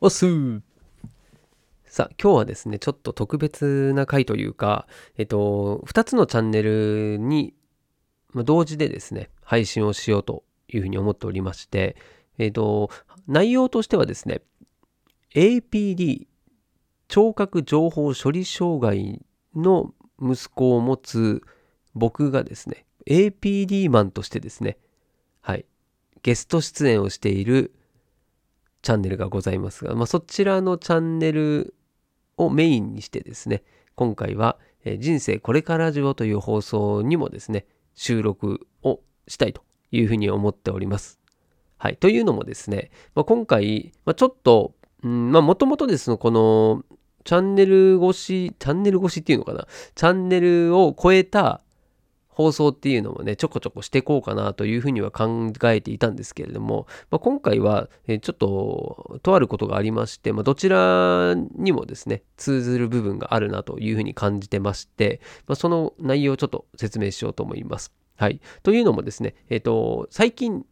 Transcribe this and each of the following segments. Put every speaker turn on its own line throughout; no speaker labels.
おっす。ーさあ、今日はですね、ちょっと特別な回というか、えっと、2つのチャンネルに、ま、同時でですね、配信をしようというふうに思っておりまして、えっと、内容としてはですね、APD、聴覚情報処理障害の息子を持つ僕がですね、APD マンとしてですね、はい、ゲスト出演をしているチャンネルがございますが、まあ、そちらのチャンネルをメインにしてですね、今回は、え人生これからジオという放送にもですね、収録をしたいというふうに思っております。はい。というのもですね、まあ、今回、まあ、ちょっと、うん、まあもともとですね、このチャンネル越し、チャンネル越しっていうのかな、チャンネルを超えた放送っていうのもね、ちょこちょこしていこうかなというふうには考えていたんですけれども、まあ、今回は、えちょっと、とあることがありまして、まあ、どちらにもですね、通ずる部分があるなというふうに感じてまして、まあ、その内容をちょっと説明しようと思います。はい。というのもですね、えっ、ー、と、最近、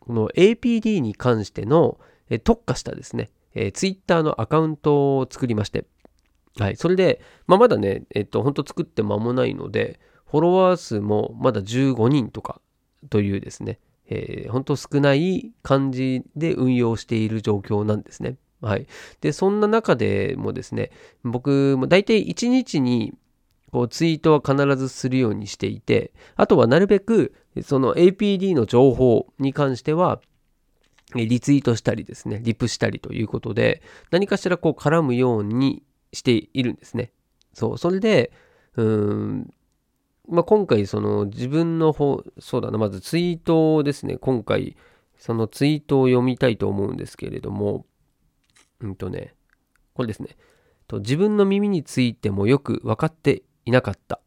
この APD に関しての、え特化したですね、えー、Twitter のアカウントを作りまして、はい。それで、まあ、まだね、えっ、ー、と、本当作って間もないので、フォロワー数もまだ15人とかというですね、えー、本当少ない感じで運用している状況なんですね。はい。で、そんな中でもですね、僕も大体1日にこうツイートは必ずするようにしていて、あとはなるべくその APD の情報に関しては、リツイートしたりですね、リプしたりということで、何かしらこう絡むようにしているんですね。そう、それで、うん、まあ、今回その自分の方、そうだな、まずツイートをですね。今回、そのツイートを読みたいと思うんですけれども、うんとね、これですね。と自分の耳についてもよく分かっていなかった。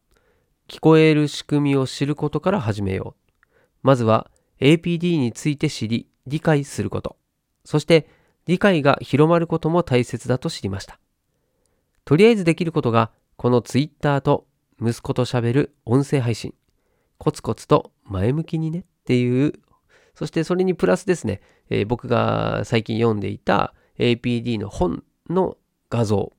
聞こえる仕組みを知ることから始めよう。まずは APD について知り、理解すること。そして理解が広まることも大切だと知りました。とりあえずできることが、この Twitter と息子と喋る音声配信。コツコツと前向きにねっていう、そしてそれにプラスですね、えー、僕が最近読んでいた APD の本の画像、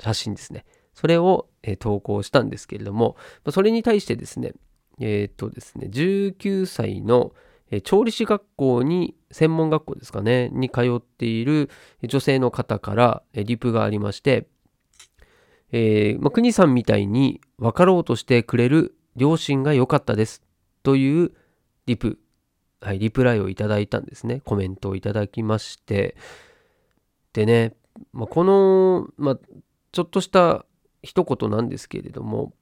写真ですね。それを、えー、投稿したんですけれども、それに対してですね、えっ、とですね、19歳のえ調理師学校に、専門学校ですかね、に通っている女性の方からリプがありまして、えー、まあ、国さんみたいに分かろうとしてくれる両親が良かったですというリプ、はい、リプライをいただいたんですね。コメントをいただきまして。でね、まあ、この、まあ、ちょっとした一言なんですけれども、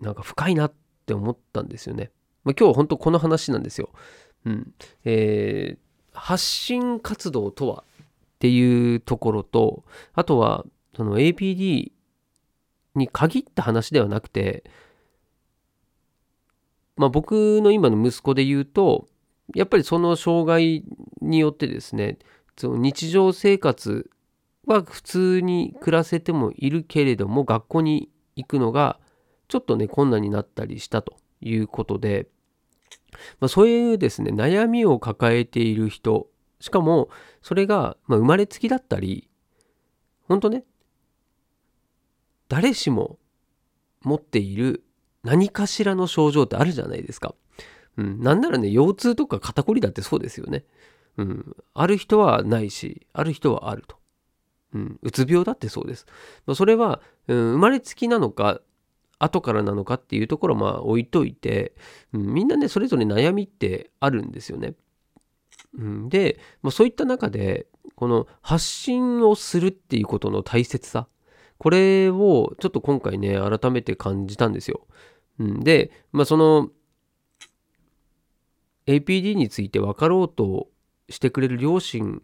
なんか深いなって思ったんですよね。まあ、今日は本当この話なんですよ。うん。えー、発信活動とはっていうところと、あとは、その APD に限った話ではなくて、まあ僕の今の息子で言うと、やっぱりその障害によってですね、その日常生活は普通に暮らせてもいるけれども、学校に行くのがちょっとね、困難になったりしたということで、まあ、そういうですね、悩みを抱えている人、しかもそれが、ま生まれつきだったり、本当ね、誰しも持っている何かしらの症状ってあるじゃないですか。うん、なんならね、腰痛とか肩こりだってそうですよね。うん、ある人はないし、ある人はあると。うん、うつ病だってそうです。ま、それは、うん、生まれつきなのか、後からなのかっていうところはまあ置いといて、うん、みんなね、それぞれ悩みってあるんですよね。うん、で、まあ、そういった中で、この発信をするっていうことの大切さ。これをちょっと今回ね、改めて感じたんですよ。うん、で、まあその APD について分かろうとしてくれる両親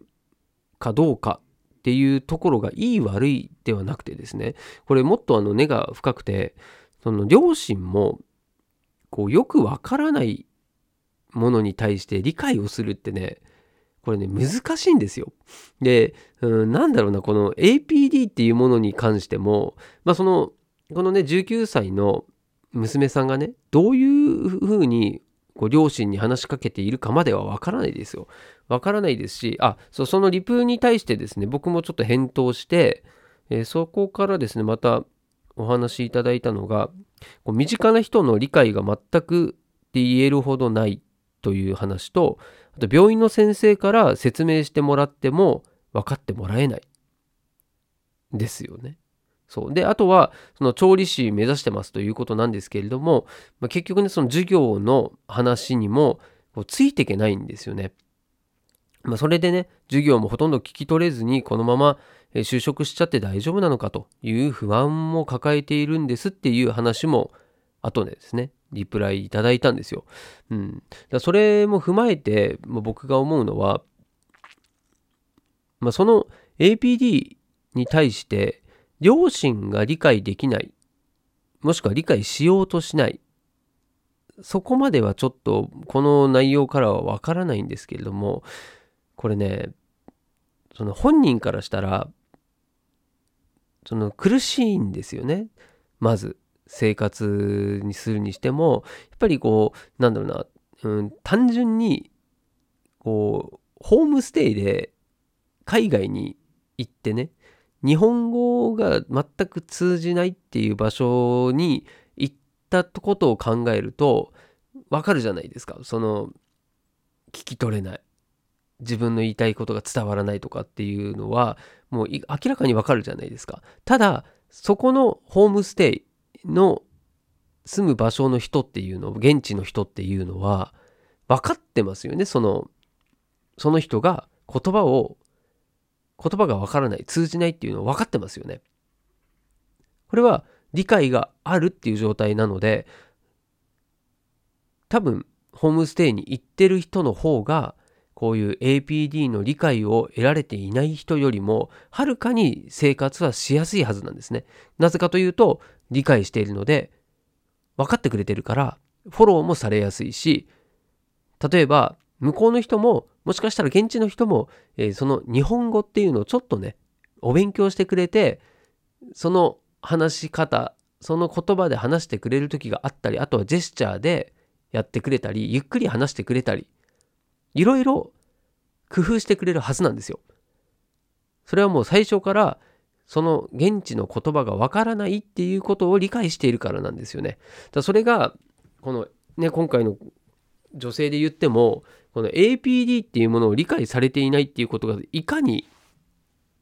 かどうかっていうところがいい悪いではなくてですね、これもっとあの根が深くて、その両親もこうよくわからないものに対して理解をするってね、これね、難しいんですよ。で、うん、なんだろうな、この APD っていうものに関しても、まあその、このね、19歳の娘さんがね、どういうふうにこう両親に話しかけているかまではわからないですよ。わからないですし、あ、そそのリプに対してですね、僕もちょっと返答して、えー、そこからですね、またお話しいただいたのが、こう身近な人の理解が全くって言えるほどないという話と、あと病院の先生から説明してもらっても分かってもらえない。ですよね。そう。で、あとは、その調理師目指してますということなんですけれども、まあ、結局ね、その授業の話にもこうついていけないんですよね。まあ、それでね、授業もほとんど聞き取れずに、このまま就職しちゃって大丈夫なのかという不安も抱えているんですっていう話も、後でですね、リプライいただいたんですよ。うん。だそれも踏まえて、まあ、僕が思うのは、まあ、その APD に対して両親が理解できない、もしくは理解しようとしない、そこまではちょっとこの内容からはわからないんですけれども、これね、その本人からしたら、その苦しいんですよね。まず、生活にするにしても、やっぱりこう、なんだろうな、うん、単純に、こう、ホームステイで海外に行ってね、日本語が全く通じないっていう場所に行ったことを考えると、わかるじゃないですか。その、聞き取れない。自分の言いたいことが伝わらないとかっていうのは、もう明らかにわかるじゃないですか。ただ、そこのホームステイの住む場所の人っていうの、現地の人っていうのは、分かってますよね。その、その人が言葉を言葉がわからない、通じないっていうのは分かってますよね。これは理解があるっていう状態なので、多分、ホームステイに行ってる人の方が、こういう APD の理解を得られていない人よりも、はるかに生活はしやすいはずなんですね。なぜかというと、理解しているので、分かってくれてるから、フォローもされやすいし、例えば、向こうの人も、もしかしたら現地の人も、えー、その日本語っていうのをちょっとね、お勉強してくれて、その話し方、その言葉で話してくれる時があったり、あとはジェスチャーでやってくれたり、ゆっくり話してくれたり、いろいろ工夫してくれるはずなんですよ。それはもう最初から、その現地の言葉がわからないっていうことを理解しているからなんですよね。だそれが、このね、今回の女性で言っても、この APD っていうものを理解されていないっていうことがいかに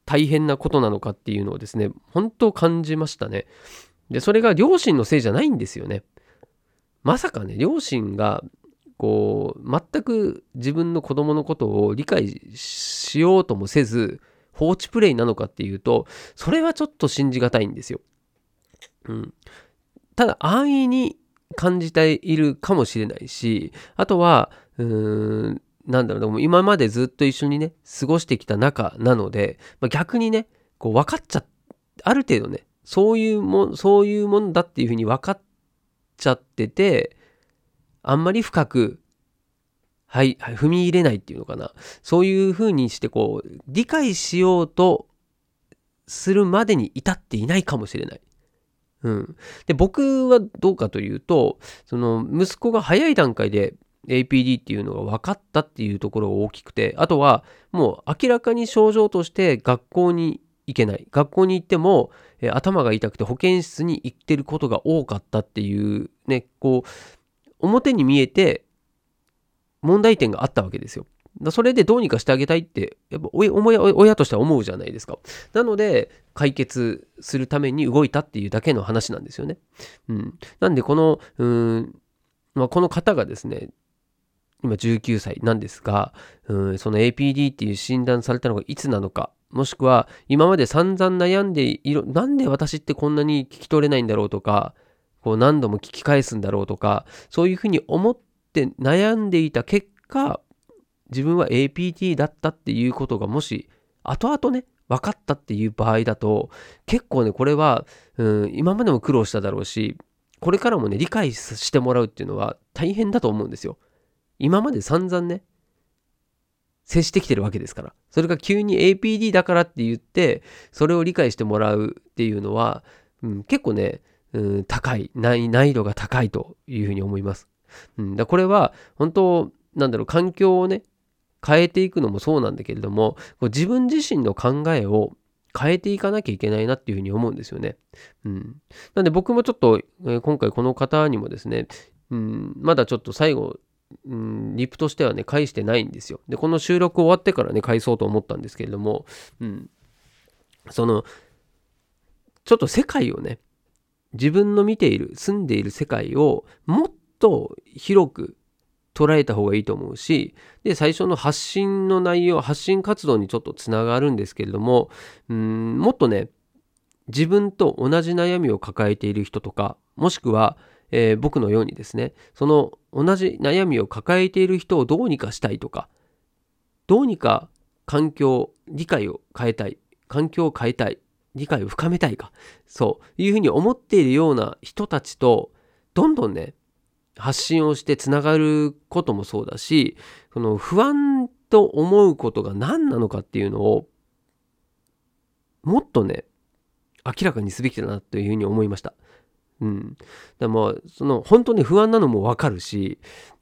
大変なことなのかっていうのをですね、本当感じましたね。で、それが両親のせいじゃないんですよね。まさかね、両親が、こう、全く自分の子供のことを理解しようともせず、放置プレイなのかっていうと、それはちょっと信じがたいんですよ。うん。ただ、安易に感じているかもしれないし、あとは、うーん、なんだろう、も今までずっと一緒にね、過ごしてきた仲なので、まあ、逆にね、こう分かっちゃ、ある程度ね、そういうも、そういうもんだっていうふうに分かっちゃってて、あんまり深く、はい、踏み入れないっていうのかな。そういうふうにして、こう、理解しようとするまでに至っていないかもしれない。うん。で、僕はどうかというと、その、息子が早い段階で APD っていうのが分かったっていうところが大きくて、あとはもう明らかに症状として学校に行けない。学校に行っても、え頭が痛くて保健室に行ってることが多かったっていうね、こう、表に見えて問題点があったわけですよ。それでどうにかしてあげたいって、やっぱ親としては思うじゃないですか。なので、解決するために動いたっていうだけの話なんですよね。うん。なんで、この、うん、まあ、この方がですね、今19歳なんですが、うん、その APD っていう診断されたのがいつなのか、もしくは今まで散々悩んでいる、なんで私ってこんなに聞き取れないんだろうとか、こう何度も聞き返すんだろうとか、そういうふうに思って悩んでいた結果、自分は APT だったっていうことがもし後々ね、分かったっていう場合だと、結構ね、これは、うん、今までも苦労しただろうし、これからもね、理解してもらうっていうのは大変だと思うんですよ。今まで散々ね、接してきてるわけですから。それが急に APD だからって言って、それを理解してもらうっていうのは、うん、結構ね、うん、高い難易度が高いというふうに思います。うん、だこれは本当なんだろう環境をね変えていくのもそうなんだけれども自分自身の考えを変えていかなきゃいけないなっていうふうに思うんですよね。うん。なんで僕もちょっと、えー、今回この方にもですね、うん、まだちょっと最後、うん、リプとしてはね、返してないんですよ。で、この収録終わってからね、返そうと思ったんですけれども、うん。その、ちょっと世界をね、自分の見ている、住んでいる世界をもっと広く捉えた方がいいと思うし、で、最初の発信の内容、発信活動にちょっとつながるんですけれども、うん、もっとね、自分と同じ悩みを抱えている人とか、もしくは、えー、僕のようにですね、その同じ悩みを抱えている人をどうにかしたいとか、どうにか環境、理解を変えたい、環境を変えたい、理解を深めたいか、そういうふうに思っているような人たちと、どんどんね、発信をしてつながることもそうだし、その不安と思うことが何なのかっていうのを、もっとね、明らかにすべきだなというふうに思いました。うん。だまあ、その、本当に不安なのもわかるし、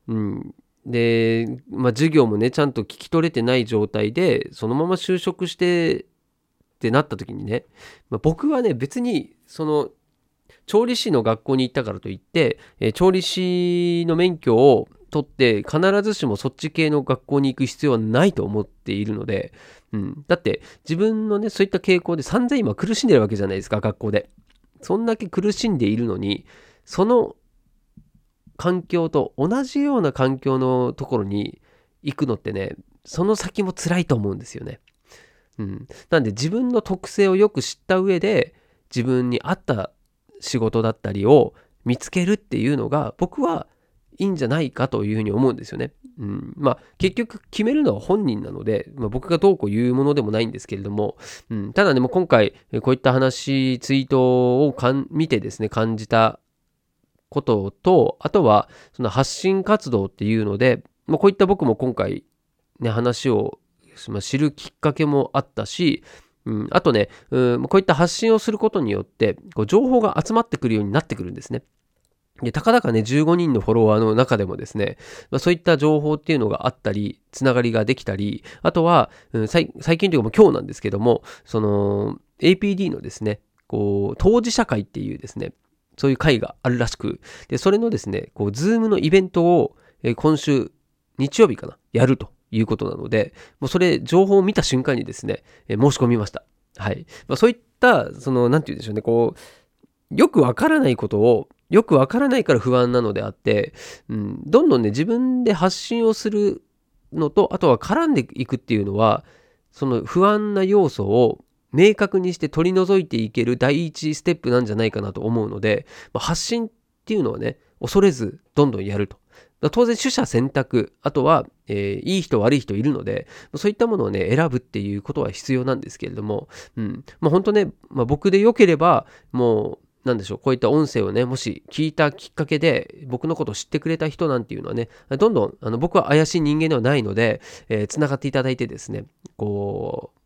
うん。で、まあ、授業もね、ちゃんと聞き取れてない状態で、そのまま就職してってなった時にね、まあ、僕はね、別に、その、調理師の学校に行ったからといって、えー、調理師の免許を取って必ずしもそっち系の学校に行く必要はないと思っているので、うん、だって自分のねそういった傾向で散々今苦しんでるわけじゃないですか学校で。そんだけ苦しんでいるのに、その環境と同じような環境のところに行くのってね、その先も辛いと思うんですよね。うん。なんで自分の特性をよく知った上で、自分に合った仕事だったりを見つけるっていうのが、僕はいいんじゃないかというふうに思うんですよね。うん、まあ結局決めるのは本人なので、まあ、僕がどうこう言うものでもないんですけれども、うん、ただねも今回こういった話ツイートを見てですね感じたこととあとはその発信活動っていうので、まあ、こういった僕も今回ね話をま知るきっかけもあったし、うん、あとね、うん、こういった発信をすることによってこう情報が集まってくるようになってくるんですね。で、たかだかね、15人のフォロワーの中でもですね、まあ、そういった情報っていうのがあったり、つながりができたり、あとは、うん、最近というかもう今日なんですけども、その、APD のですね、こう、当事者会っていうですね、そういう会があるらしく、で、それのですね、こう、ズームのイベントを、え今週、日曜日かな、やるということなので、もうそれ、情報を見た瞬間にですね、え申し込みました。はい。まあ、そういった、その、なんて言うんでしょうね、こう、よくわからないことをよくわからないから不安なのであって、うん、どんどんね、自分で発信をするのと、あとは絡んでいくっていうのは、その不安な要素を明確にして取り除いていける第一ステップなんじゃないかなと思うので、まあ、発信っていうのはね、恐れずどんどんやると。当然取捨選択、あとは、えー、いい人悪い人いるので、そういったものをね、選ぶっていうことは必要なんですけれども、うん。まあ本当ね、まあ、僕で良ければ、もうなんでしょう、こういった音声をね、もし聞いたきっかけで、僕のことを知ってくれた人なんていうのはね、どんどん、あの僕は怪しい人間ではないので、えー、繋がっていただいてですね、こう、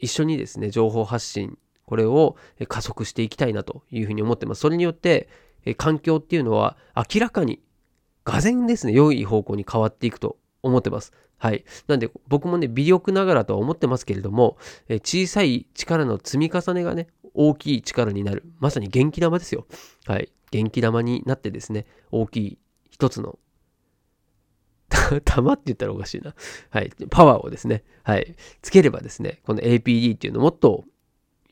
一緒にですね、情報発信、これを加速していきたいなというふうに思ってます。それによって、環境っていうのは明らかに、がぜですね、良い方向に変わっていくと思ってます。はい。なんで、僕もね、微力ながらとは思ってますけれども、え小さい力の積み重ねがね、大きい力になる。まさに元気玉ですよ。はい。元気玉になってですね、大きい一つの 玉って言ったらおかしいな。はい。パワーをですね、はい。つければですね、この APD っていうのもっと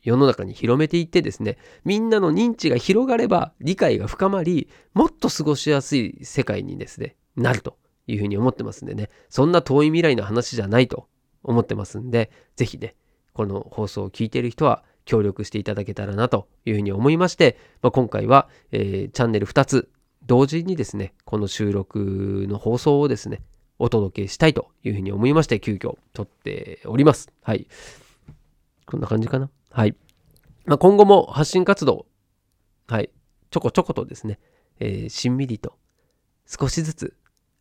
世の中に広めていってですね、みんなの認知が広がれば理解が深まり、もっと過ごしやすい世界にですね、なるというふうに思ってますんでね、そんな遠い未来の話じゃないと思ってますんで、ぜひね、この放送を聞いている人は協力していただけたらなというふうに思いまして、まあ、今回は、えー、チャンネル2つ同時にですね、この収録の放送をですね、お届けしたいというふうに思いまして、急遽撮っております。はい。こんな感じかな？はい。まあ、今後も発信活動、はい、ちょこちょことですね、えー、しんみりと少しずつ、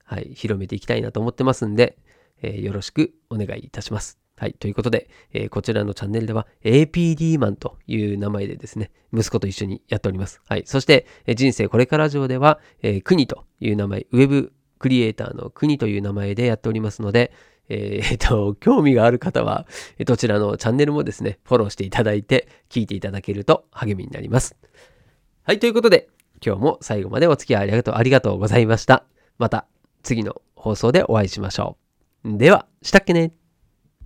はい、広めていきたいなと思ってますんで、えー、よろしくお願いいたします。はい。ということで、えーこちらのチャンネルでは APD マンという名前でですね、息子と一緒にやっております。はい。そして、えー人生これから上では、えー、国という名前、ウェブクリエイターの国という名前でやっておりますので、えーっと、興味がある方は、どちらのチャンネルもですね、フォローしていただいて、聞いていただけると励みになります。はい。ということで、今日も最後までお付き合いありがとう、ありがとうございました。また次の放送でお会いしましょう。では、したっけね